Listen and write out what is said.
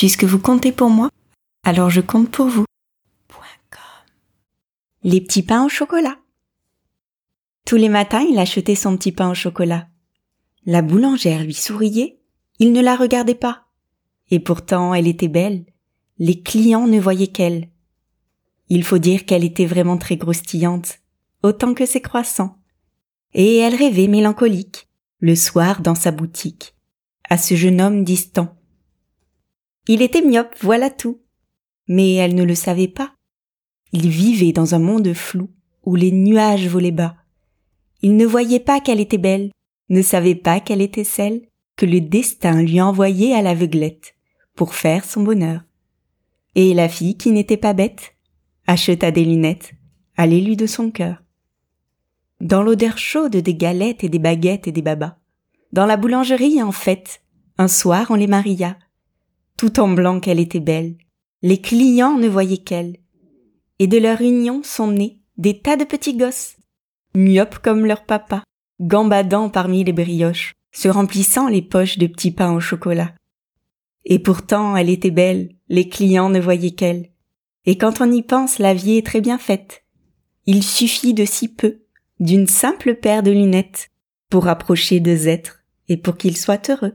Puisque vous comptez pour moi, alors je compte pour vous. Les petits pains au chocolat. Tous les matins, il achetait son petit pain au chocolat. La boulangère lui souriait, il ne la regardait pas. Et pourtant, elle était belle. Les clients ne voyaient qu'elle. Il faut dire qu'elle était vraiment très groustillante, autant que ses croissants. Et elle rêvait mélancolique, le soir dans sa boutique, à ce jeune homme distant. Il était myope, voilà tout. Mais elle ne le savait pas. Il vivait dans un monde flou où les nuages volaient bas. Il ne voyait pas qu'elle était belle, ne savait pas qu'elle était celle que le destin lui envoyait à l'aveuglette pour faire son bonheur. Et la fille qui n'était pas bête acheta des lunettes à l'élu de son cœur. Dans l'odeur chaude des galettes et des baguettes et des babas, dans la boulangerie en fête, un soir on les maria. Tout en blanc qu'elle était belle, les clients ne voyaient qu'elle, et de leur union sont nés des tas de petits gosses, myopes comme leur papa, gambadant parmi les brioches, se remplissant les poches de petits pains au chocolat. Et pourtant elle était belle, les clients ne voyaient qu'elle. Et quand on y pense, la vie est très bien faite. Il suffit de si peu, d'une simple paire de lunettes, pour approcher deux êtres et pour qu'ils soient heureux.